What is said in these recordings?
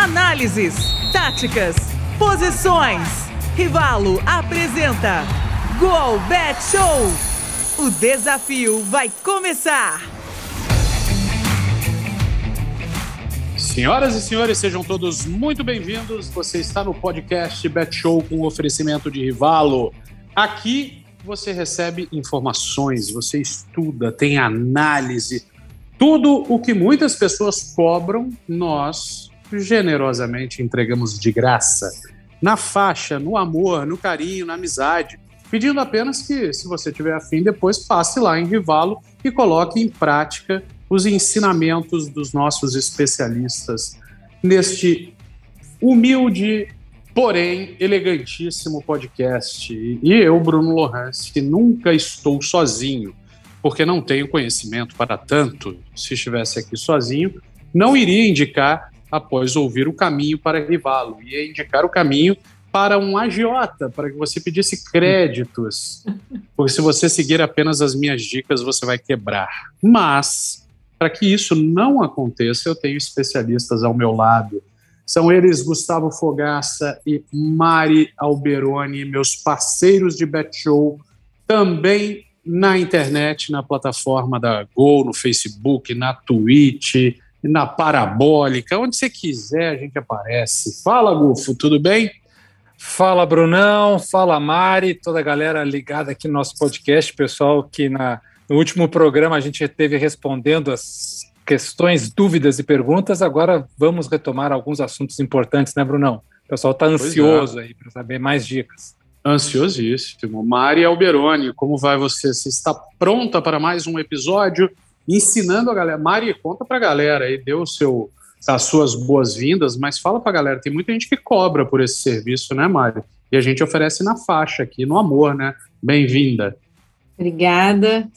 análises, táticas, posições. Rivalo apresenta Gol Bet Show. O desafio vai começar. Senhoras e senhores, sejam todos muito bem-vindos. Você está no podcast Bet Show com oferecimento de Rivalo. Aqui você recebe informações, você estuda, tem análise. Tudo o que muitas pessoas cobram, nós generosamente entregamos de graça. Na faixa, no amor, no carinho, na amizade. Pedindo apenas que, se você tiver afim, depois passe lá em Rivalo e coloque em prática os ensinamentos dos nossos especialistas neste humilde, porém elegantíssimo podcast. E eu, Bruno Lohans, que nunca estou sozinho, porque não tenho conhecimento para tanto. Se estivesse aqui sozinho, não iria indicar após ouvir o caminho para Rivalo, ia indicar o caminho para um agiota, para que você pedisse créditos. Porque se você seguir apenas as minhas dicas, você vai quebrar. Mas, para que isso não aconteça, eu tenho especialistas ao meu lado. São eles Gustavo Fogaça e Mari Alberoni, meus parceiros de Bet Show, também na internet, na plataforma da Gol, no Facebook, na Twitch, na Parabólica, onde você quiser a gente aparece. Fala, Gufo, tudo bem? Fala, Brunão, fala, Mari, toda a galera ligada aqui no nosso podcast, pessoal que na, no último programa a gente esteve respondendo as questões, dúvidas e perguntas, agora vamos retomar alguns assuntos importantes, né, Brunão? O pessoal está ansioso é. aí para saber mais dicas. Ansiosíssimo. Mari Alberoni, como vai você? Você está pronta para mais um episódio? Ensinando a galera. Mari, conta para a galera aí, deu o seu as suas boas-vindas, mas fala para a galera, tem muita gente que cobra por esse serviço, né, Mário? E a gente oferece na faixa aqui, no amor, né? Bem-vinda. Obrigada.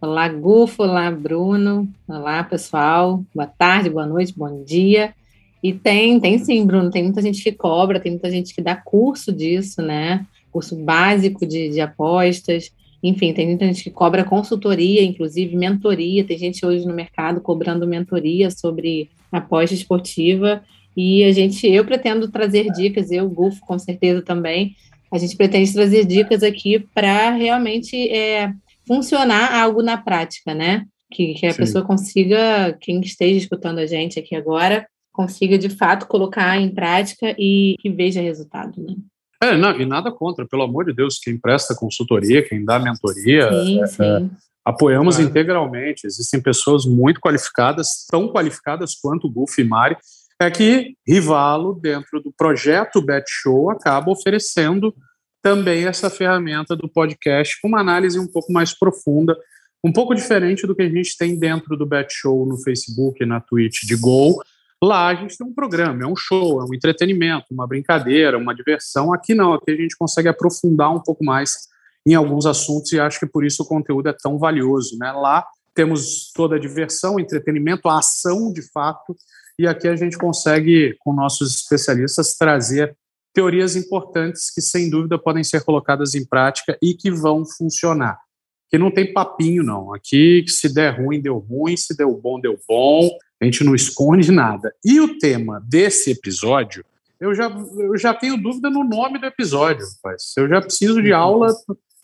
Olá, Gufo, olá, Bruno. Olá, pessoal. Boa tarde, boa noite, bom dia. E tem, tem sim, Bruno, tem muita gente que cobra, tem muita gente que dá curso disso, né? Curso básico de, de apostas. Enfim, tem muita gente que cobra consultoria, inclusive mentoria. Tem gente hoje no mercado cobrando mentoria sobre aposta esportiva. E a gente, eu pretendo trazer dicas, eu, Gufo, com certeza também. A gente pretende trazer dicas aqui para realmente é, funcionar algo na prática, né? Que, que a Sim. pessoa consiga, quem esteja escutando a gente aqui agora, consiga de fato colocar em prática e que veja resultado, né? É, não, e nada contra, pelo amor de Deus, quem presta consultoria, quem dá mentoria, sim, é, sim. É, apoiamos é. integralmente. Existem pessoas muito qualificadas, tão qualificadas quanto o Buff e Mari, é que Rivalo, dentro do projeto Bet Show, acaba oferecendo também essa ferramenta do podcast com uma análise um pouco mais profunda, um pouco diferente do que a gente tem dentro do Bet Show no Facebook, na Twitch de Gol, Lá a gente tem um programa, é um show, é um entretenimento, uma brincadeira, uma diversão. Aqui não, aqui a gente consegue aprofundar um pouco mais em alguns assuntos e acho que por isso o conteúdo é tão valioso. Né? Lá temos toda a diversão, entretenimento, a ação de fato, e aqui a gente consegue, com nossos especialistas, trazer teorias importantes que, sem dúvida, podem ser colocadas em prática e que vão funcionar. Que não tem papinho, não. Aqui, se der ruim, deu ruim, se deu bom, deu bom. A gente não esconde nada. E o tema desse episódio, eu já, eu já tenho dúvida no nome do episódio, rapaz. Eu já preciso de aula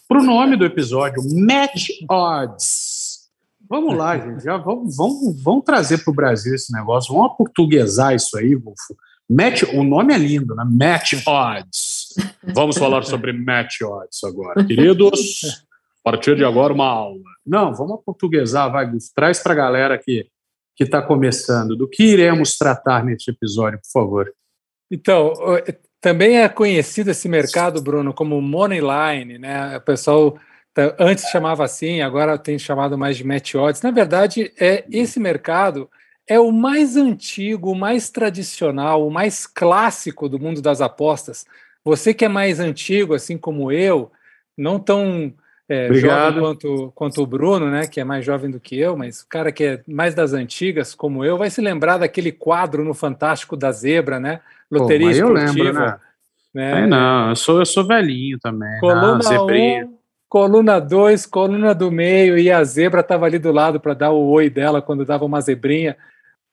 para o nome do episódio: Match Odds. Vamos lá, gente. Já vamos, vamos, vamos trazer para o Brasil esse negócio. Vamos portuguesar isso aí, Wolfo. Match, o nome é lindo, né? Match Odds. Vamos falar sobre Match Odds agora. Queridos, a partir de agora, uma aula. Não, vamos portuguesar, vai. Traz para a galera aqui que está começando. Do que iremos tratar neste episódio, por favor? Então, também é conhecido esse mercado, Bruno, como money line, né? O pessoal tá, antes chamava assim, agora tem chamado mais de match odds. Na verdade, é esse mercado é o mais antigo, o mais tradicional, o mais clássico do mundo das apostas. Você que é mais antigo, assim como eu, não tão é, jovem quanto, quanto o Bruno, né, que é mais jovem do que eu, mas o cara que é mais das antigas, como eu, vai se lembrar daquele quadro no Fantástico da Zebra, né? Loteria Pô, esportiva. Eu lembro, né? né? não, eu sou, eu sou velhinho também. Coluna 1, um, coluna 2, coluna do meio, e a zebra estava ali do lado para dar o oi dela quando dava uma zebrinha.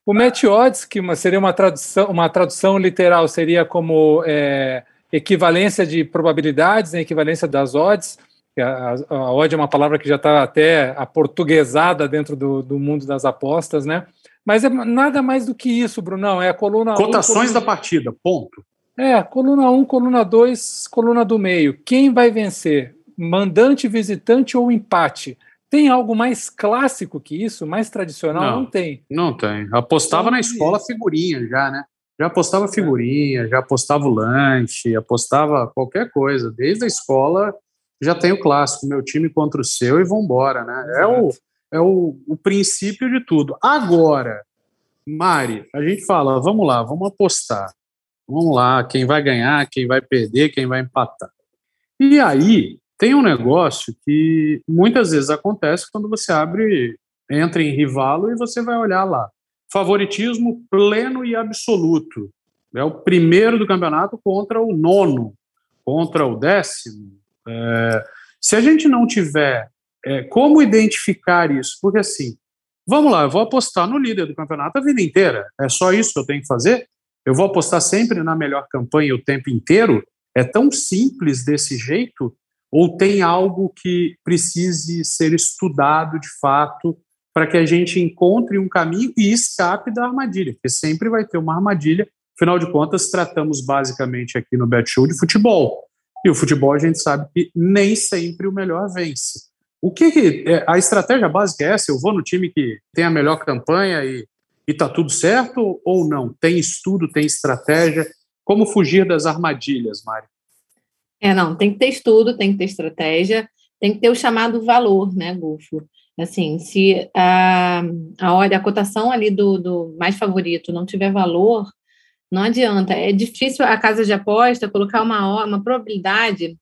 O match odds, que uma, seria uma tradução, uma tradução literal, seria como é, equivalência de probabilidades, né, equivalência das odds. A, a, odd é uma palavra que já está até aportuguesada dentro do, do mundo das apostas, né? Mas é nada mais do que isso, Brunão. É a coluna. Cotações um, coluna... da partida, ponto. É, coluna 1, um, coluna 2, coluna do meio. Quem vai vencer? Mandante, visitante ou empate? Tem algo mais clássico que isso? Mais tradicional? Não, não tem. Não tem. Apostava na escola figurinha já, né? Já apostava figurinha, já apostava o lanche, apostava qualquer coisa. Desde a escola já tem o clássico, meu time contra o seu e vambora, né? É o, é o, o princípio de tudo. Agora, Mari, a gente fala, vamos lá, vamos apostar. Vamos lá, quem vai ganhar, quem vai perder, quem vai empatar. E aí, tem um negócio que muitas vezes acontece quando você abre, entra em rivalo e você vai olhar lá. Favoritismo pleno e absoluto. É o primeiro do campeonato contra o nono, contra o décimo. É, se a gente não tiver é, como identificar isso, porque assim, vamos lá, eu vou apostar no líder do campeonato a vida inteira. É só isso que eu tenho que fazer? Eu vou apostar sempre na melhor campanha o tempo inteiro? É tão simples desse jeito? Ou tem algo que precise ser estudado de fato para que a gente encontre um caminho e escape da armadilha? Porque sempre vai ter uma armadilha. Afinal de contas, tratamos basicamente aqui no Bet Show de futebol. E o futebol a gente sabe que nem sempre o melhor vence. O que, que é, a estratégia básica é essa? Eu vou no time que tem a melhor campanha e está tudo certo ou não? Tem estudo, tem estratégia? Como fugir das armadilhas, Mari? É, não, tem que ter estudo, tem que ter estratégia, tem que ter o chamado valor, né, Gufo? Assim, se a, a, a cotação ali do, do mais favorito não tiver valor, não adianta. É difícil a casa de aposta colocar uma, uma probabilidade.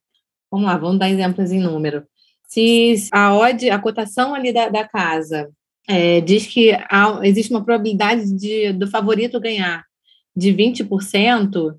Vamos lá, vamos dar exemplos em número. Se a odd, a cotação ali da, da casa é, diz que há, existe uma probabilidade de, do favorito ganhar de 20%,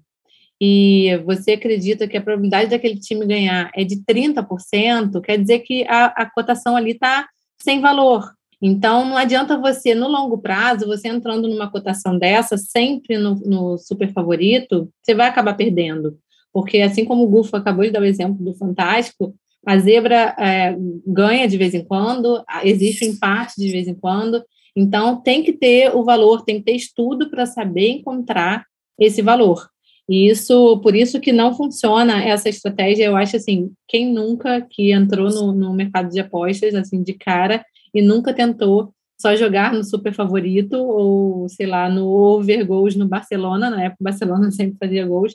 e você acredita que a probabilidade daquele time ganhar é de 30%, quer dizer que a, a cotação ali está sem valor. Então, não adianta você, no longo prazo, você entrando numa cotação dessa, sempre no, no super favorito, você vai acabar perdendo. Porque, assim como o Gufo acabou de dar o exemplo do Fantástico, a zebra é, ganha de vez em quando, existe um empate de vez em quando. Então, tem que ter o valor, tem que ter estudo para saber encontrar esse valor. E isso, por isso que não funciona essa estratégia. Eu acho assim, quem nunca que entrou no, no mercado de apostas assim de cara e nunca tentou só jogar no super favorito ou sei lá no over gols no Barcelona, na época o Barcelona sempre fazia gols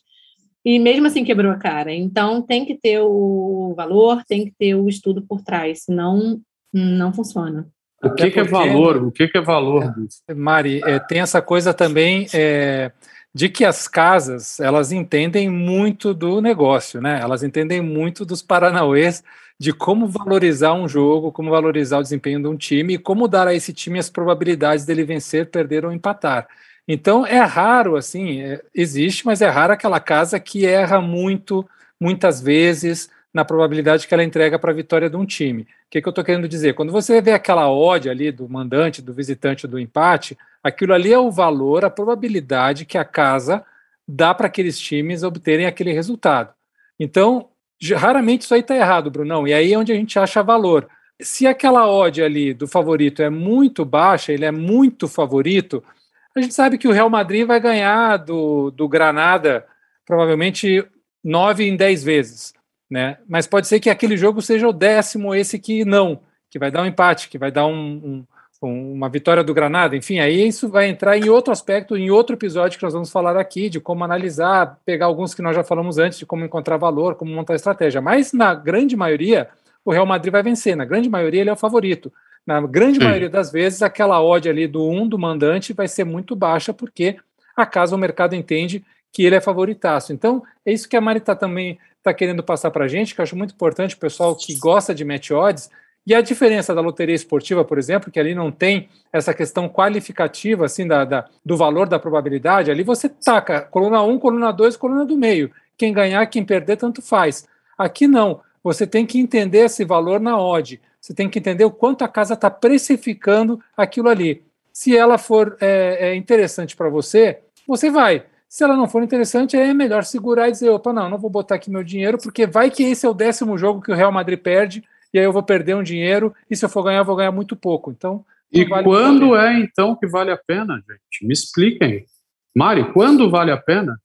e mesmo assim quebrou a cara. Então tem que ter o valor, tem que ter o estudo por trás, senão não funciona. O que, que é valor? O que, que é valor? É, Mari, é, tem essa coisa também. É, de que as casas elas entendem muito do negócio, né? Elas entendem muito dos paranauês de como valorizar um jogo, como valorizar o desempenho de um time e como dar a esse time as probabilidades dele vencer, perder ou empatar. Então é raro, assim, é, existe, mas é raro aquela casa que erra muito, muitas vezes, na probabilidade que ela entrega para a vitória de um time. O que, que eu estou querendo dizer? Quando você vê aquela odd ali do mandante, do visitante, do empate, aquilo ali é o valor, a probabilidade que a casa dá para aqueles times obterem aquele resultado. Então, raramente isso aí está errado, Brunão, e aí é onde a gente acha valor. Se aquela odd ali do favorito é muito baixa, ele é muito favorito, a gente sabe que o Real Madrid vai ganhar do, do Granada provavelmente nove em dez vezes né? Mas pode ser que aquele jogo seja o décimo, esse que não, que vai dar um empate, que vai dar um, um, uma vitória do Granada. Enfim, aí isso vai entrar em outro aspecto, em outro episódio que nós vamos falar aqui, de como analisar, pegar alguns que nós já falamos antes, de como encontrar valor, como montar estratégia. Mas na grande maioria, o Real Madrid vai vencer. Na grande maioria, ele é o favorito. Na grande Sim. maioria das vezes, aquela odd ali do 1 um, do mandante vai ser muito baixa, porque acaso o mercado entende que ele é favoritaço. Então, é isso que a Mari está também está querendo passar para a gente, que eu acho muito importante, o pessoal que gosta de match odds, e a diferença da loteria esportiva, por exemplo, que ali não tem essa questão qualificativa assim da, da do valor da probabilidade, ali você taca coluna 1, coluna 2, coluna do meio. Quem ganhar, quem perder, tanto faz. Aqui não. Você tem que entender esse valor na odd. Você tem que entender o quanto a casa está precificando aquilo ali. Se ela for é, é interessante para você, você vai. Se ela não for interessante, é melhor segurar e dizer: opa, não, não vou botar aqui meu dinheiro, porque vai que esse é o décimo jogo que o Real Madrid perde, e aí eu vou perder um dinheiro, e se eu for ganhar, eu vou ganhar muito pouco. Então. E vale quando é então que vale a pena, gente? Me expliquem. Mari, quando vale a pena?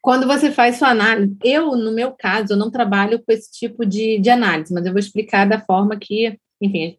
Quando você faz sua análise, eu, no meu caso, eu não trabalho com esse tipo de, de análise, mas eu vou explicar da forma que, enfim,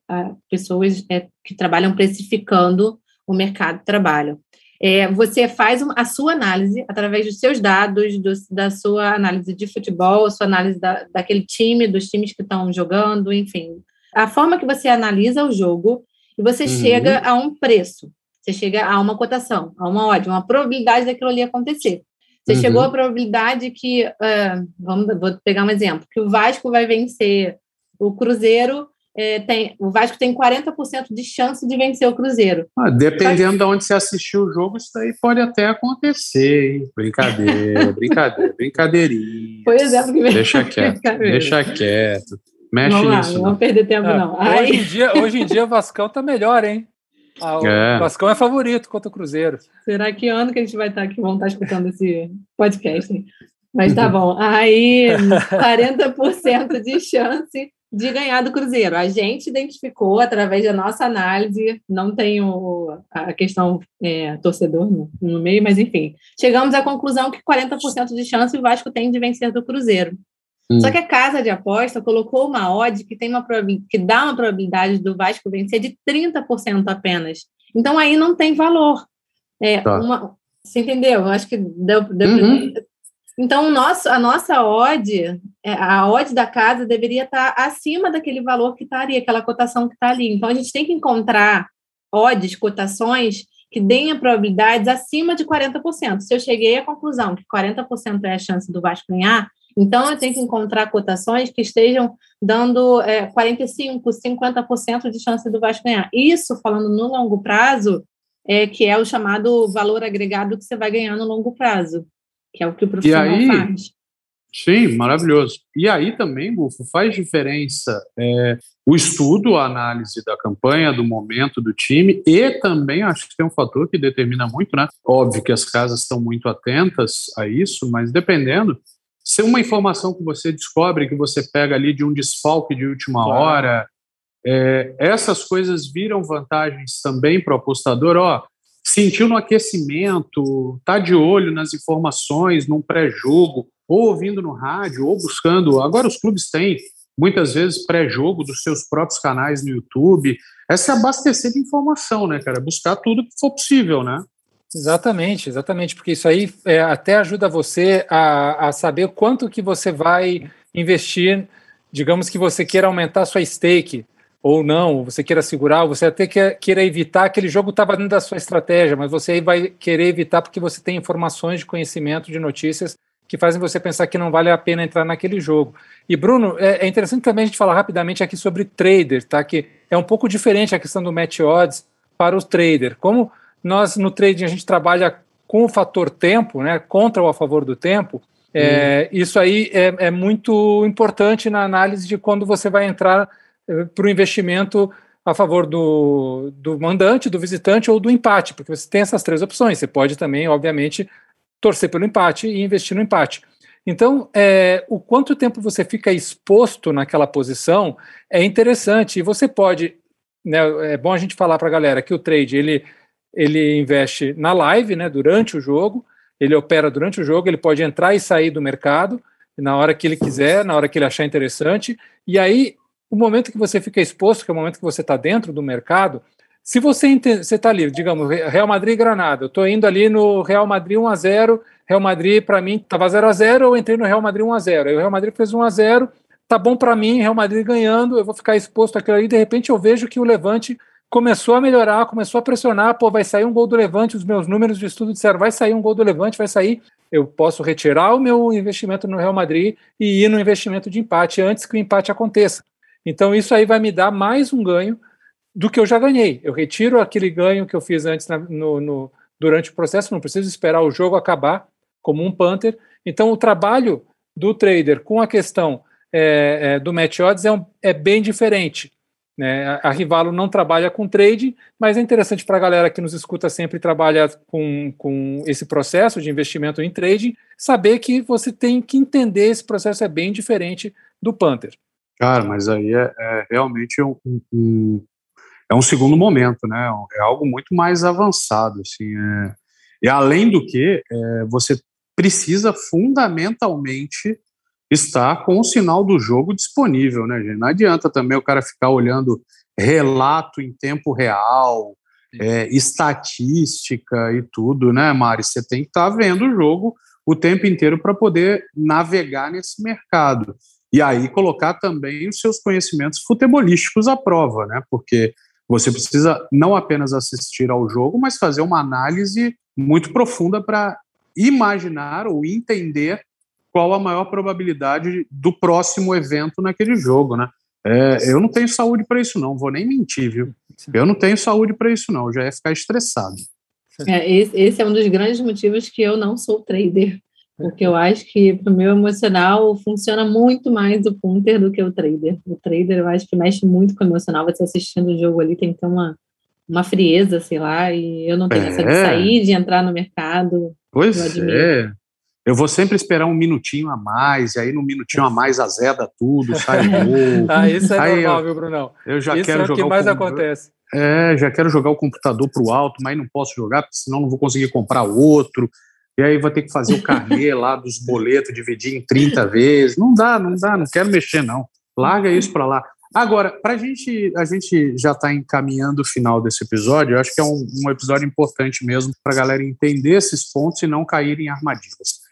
pessoas é, que trabalham precificando o mercado de trabalho. É, você faz a sua análise através dos seus dados, do, da sua análise de futebol, a sua análise da, daquele time, dos times que estão jogando, enfim. A forma que você analisa o jogo e você uhum. chega a um preço, você chega a uma cotação, a uma odd, uma probabilidade daquilo ali acontecer. Você uhum. chegou à probabilidade que, uh, vamos, vou pegar um exemplo, que o Vasco vai vencer o Cruzeiro é, tem, o Vasco tem 40% de chance de vencer o Cruzeiro. Ah, dependendo Mas... de onde você assistiu o jogo, isso aí pode até acontecer, hein? Brincadeira, brincadeira, brincadeirinha. Pois é, porque... Deixa quieto, deixa quieto. Mexe vamos lá, nisso. Não vamos perder tempo, ah, não. Hoje, em dia, hoje em dia o Vascão tá melhor, hein? Ah, o é. Vascão é favorito contra o Cruzeiro. Será que ano que a gente vai estar aqui, vamos estar escutando esse podcast? Hein? Mas tá bom. Aí, 40% de chance de ganhar do Cruzeiro. A gente identificou através da nossa análise, não tem o, a questão é, torcedor no, no, meio, mas enfim, chegamos à conclusão que 40% de chance o Vasco tem de vencer do Cruzeiro. Hum. Só que a casa de aposta colocou uma odd que tem uma que dá uma probabilidade do Vasco vencer de 30% apenas. Então aí não tem valor. É, tá. uma, você entendeu? Eu acho que deu, deu uhum. Então, nosso, a nossa odd, é, a odd da casa deveria estar acima daquele valor que está ali, aquela cotação que está ali. Então, a gente tem que encontrar odds, cotações, que deem probabilidades acima de 40%. Se eu cheguei à conclusão que 40% é a chance do Vasco ganhar, então eu tenho que encontrar cotações que estejam dando é, 45%, 50% de chance do Vasco ganhar. Isso, falando no longo prazo, é que é o chamado valor agregado que você vai ganhar no longo prazo que é o que o profissional aí, faz. Sim, maravilhoso. E aí também, Bufo, faz diferença é, o estudo, a análise da campanha, do momento do time, e também acho que tem um fator que determina muito, né? Óbvio que as casas estão muito atentas a isso, mas dependendo, se uma informação que você descobre, que você pega ali de um desfalque de última claro. hora, é, essas coisas viram vantagens também para o apostador, ó, sentiu no aquecimento, tá de olho nas informações, num pré-jogo, ou ouvindo no rádio, ou buscando. Agora os clubes têm muitas vezes pré-jogo dos seus próprios canais no YouTube. É abastecer de informação, né, cara? Buscar tudo que for possível, né? Exatamente, exatamente, porque isso aí é, até ajuda você a, a saber quanto que você vai investir, digamos que você queira aumentar sua stake, ou não, você queira segurar, você até queira evitar, aquele jogo estava dentro da sua estratégia, mas você vai querer evitar porque você tem informações de conhecimento, de notícias que fazem você pensar que não vale a pena entrar naquele jogo. E Bruno, é, é interessante também a gente falar rapidamente aqui sobre trader, tá? Que é um pouco diferente a questão do match odds para o trader. Como nós no trading a gente trabalha com o fator tempo, né? Contra ou a favor do tempo. É, hum. Isso aí é, é muito importante na análise de quando você vai entrar para o investimento a favor do, do mandante, do visitante ou do empate, porque você tem essas três opções. Você pode também, obviamente, torcer pelo empate e investir no empate. Então, é, o quanto tempo você fica exposto naquela posição é interessante. E você pode, né, é bom a gente falar para a galera que o trade ele, ele investe na live, né, durante o jogo, ele opera durante o jogo, ele pode entrar e sair do mercado na hora que ele quiser, na hora que ele achar interessante. E aí o momento que você fica exposto, que é o momento que você está dentro do mercado, se você está ali, digamos, Real Madrid e Granada, eu estou indo ali no Real Madrid 1 a 0 Real Madrid, para mim, estava 0 a 0 eu entrei no Real Madrid 1 a 0 Aí o Real Madrid fez 1 a 0 tá bom para mim, Real Madrid ganhando, eu vou ficar exposto àquilo ali, de repente eu vejo que o Levante começou a melhorar, começou a pressionar, pô, vai sair um gol do Levante, os meus números de estudo disseram, vai sair um gol do Levante, vai sair, eu posso retirar o meu investimento no Real Madrid e ir no investimento de empate antes que o empate aconteça. Então, isso aí vai me dar mais um ganho do que eu já ganhei. Eu retiro aquele ganho que eu fiz antes na, no, no, durante o processo, não preciso esperar o jogo acabar como um Panther. Então, o trabalho do trader com a questão é, é, do match odds é, um, é bem diferente. Né? A Rivalo não trabalha com trading, mas é interessante para a galera que nos escuta sempre trabalha com, com esse processo de investimento em trading, saber que você tem que entender esse processo é bem diferente do Panther. Cara, mas aí é, é realmente um, um, é um segundo momento, né? É algo muito mais avançado, assim. É, e além do que, é, você precisa fundamentalmente estar com o sinal do jogo disponível, né, gente? Não adianta também o cara ficar olhando relato em tempo real, é, estatística e tudo, né, Mari? Você tem que estar tá vendo o jogo o tempo inteiro para poder navegar nesse mercado. E aí colocar também os seus conhecimentos futebolísticos à prova, né? Porque você precisa não apenas assistir ao jogo, mas fazer uma análise muito profunda para imaginar ou entender qual a maior probabilidade do próximo evento naquele jogo, né? É, eu não tenho saúde para isso, não. Vou nem mentir, viu? Eu não tenho saúde para isso, não. Já ia ficar estressado. É, esse, esse, é um dos grandes motivos que eu não sou trader, porque eu acho que para o meu emocional funciona muito mais o punter do que o trader. O trader eu acho que mexe muito com o emocional. Você assistindo o jogo ali tem que ter uma, uma frieza, sei lá, e eu não tenho é. essa de sair, de entrar no mercado. Pois é. Eu vou sempre esperar um minutinho a mais, e aí no minutinho a mais azeda tudo, sai gol. ah, isso é aí normal, eu, viu, Brunão? Eu já isso quero é o que mais o acontece. É, já quero jogar o computador para o alto, mas não posso jogar, porque senão não vou conseguir comprar outro. E aí vou ter que fazer o carnê lá dos boletos, dividir em 30 vezes. Não dá, não dá, não quero mexer, não. Larga isso para lá. Agora, para gente, a gente já está encaminhando o final desse episódio, eu acho que é um, um episódio importante mesmo para a galera entender esses pontos e não cair em armadilhas.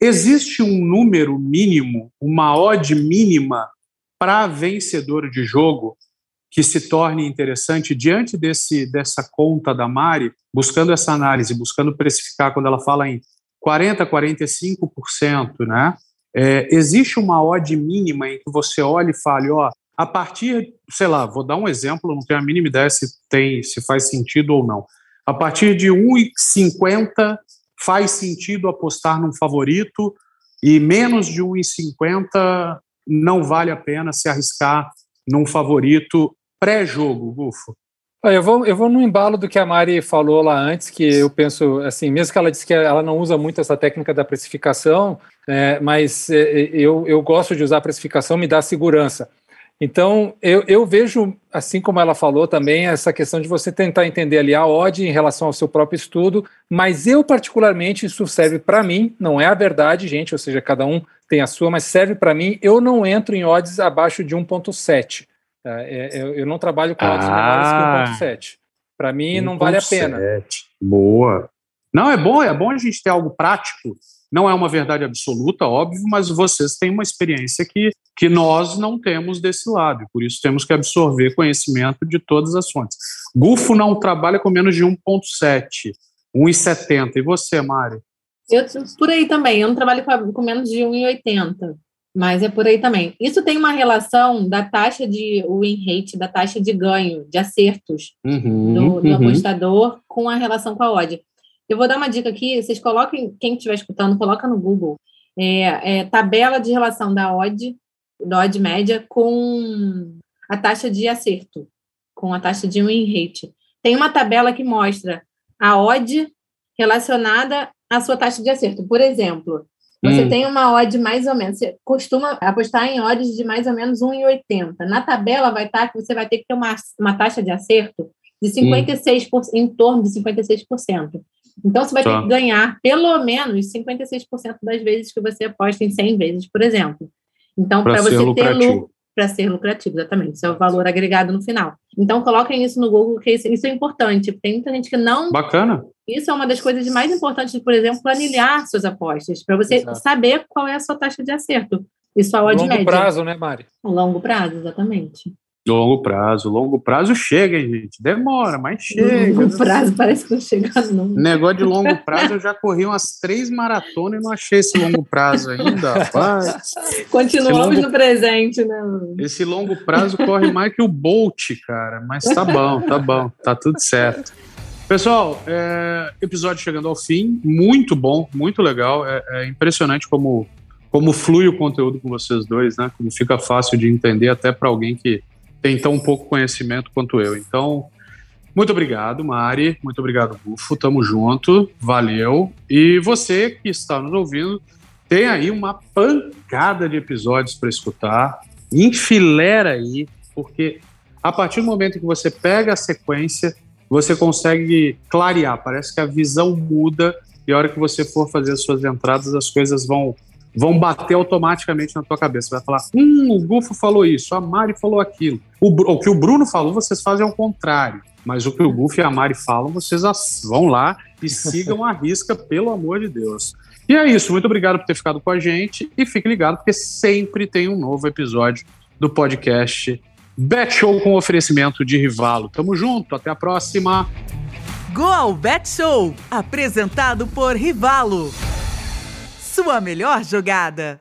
Existe um número mínimo, uma odd mínima para vencedor de jogo que se torne interessante diante desse dessa conta da Mari, buscando essa análise, buscando precificar quando ela fala em 40, 45%, né? É, existe uma odd mínima em que você olha e fale, ó, a partir, sei lá, vou dar um exemplo, não tenho a mínima ideia se tem, se faz sentido ou não. A partir de 1,50 faz sentido apostar num favorito e menos de 1,50 não vale a pena se arriscar num favorito pré-jogo, Gufo? Eu vou, eu vou no embalo do que a Mari falou lá antes, que eu penso, assim, mesmo que ela disse que ela não usa muito essa técnica da precificação, é, mas é, eu, eu gosto de usar a precificação, me dá segurança. Então, eu, eu, vejo, assim como ela falou também, essa questão de você tentar entender ali a odd em relação ao seu próprio estudo, mas eu, particularmente, isso serve para mim, não é a verdade, gente, ou seja, cada um tem a sua, mas serve para mim, eu não entro em odds abaixo de 1.7. Tá? É, eu, eu, não trabalho com odds ah, menores que 1.7. Para mim, 1. não vale a pena. Boa. Não, é bom, é bom a gente ter algo prático não é uma verdade absoluta, óbvio, mas vocês têm uma experiência que, que nós não temos desse lado, por isso temos que absorver conhecimento de todas as fontes. Gufo não trabalha com menos de 1,7, 1,70. E você, Mari? Eu, por aí também, eu não trabalho com, com menos de 1,80. Mas é por aí também. Isso tem uma relação da taxa de win rate, da taxa de ganho, de acertos uhum, do, do uhum. apostador com a relação com a odd. Eu vou dar uma dica aqui, vocês coloquem, quem estiver escutando, coloca no Google, é, é, tabela de relação da odd, da odd média com a taxa de acerto, com a taxa de win rate. Tem uma tabela que mostra a odd relacionada à sua taxa de acerto. Por exemplo, você hum. tem uma odd mais ou menos, você costuma apostar em odds de mais ou menos 1,80. Na tabela vai estar que você vai ter que ter uma, uma taxa de acerto de 56%, hum. em torno de 56%. Então, você vai tá. ter que ganhar pelo menos 56% das vezes que você aposta em 100 vezes, por exemplo. Então, para você lucrativo. ter lucro, para ser lucrativo, exatamente. Isso é o valor agregado no final. Então, coloquem isso no Google, que isso, é importante. Tem muita gente que não. Bacana. Isso é uma das coisas mais importantes, por exemplo, planilhar suas apostas, para você Exato. saber qual é a sua taxa de acerto. Isso é a Longo média. prazo, né, Mari? Longo prazo, exatamente. Longo prazo, longo prazo chega, hein, gente? Demora, mas chega. Longo prazo parece que não chega nunca. Negócio de longo prazo, eu já corri umas três maratonas e não achei esse longo prazo ainda, rapaz. Continuamos longo... no presente, né? Esse longo prazo corre mais que o Bolt, cara. Mas tá bom, tá bom, tá tudo certo. Pessoal, é, episódio chegando ao fim, muito bom, muito legal. É, é impressionante como, como flui o conteúdo com vocês dois, né? Como fica fácil de entender até para alguém que tem tão pouco conhecimento quanto eu. Então, muito obrigado, Mari. Muito obrigado, Bufo. Tamo junto. Valeu. E você que está nos ouvindo, tem aí uma pancada de episódios para escutar. Enfilera aí, porque a partir do momento que você pega a sequência, você consegue clarear. Parece que a visão muda e a hora que você for fazer as suas entradas, as coisas vão vão bater automaticamente na tua cabeça. Vai falar, hum, o Gufo falou isso, a Mari falou aquilo. O, o que o Bruno falou, vocês fazem ao contrário. Mas o que o Gufo e a Mari falam, vocês vão lá e sigam a risca, pelo amor de Deus. E é isso, muito obrigado por ter ficado com a gente e fique ligado, porque sempre tem um novo episódio do podcast Bet Show com oferecimento de Rivalo. Tamo junto, até a próxima. Go ao Bet Show, apresentado por Rivalo. Sua melhor jogada.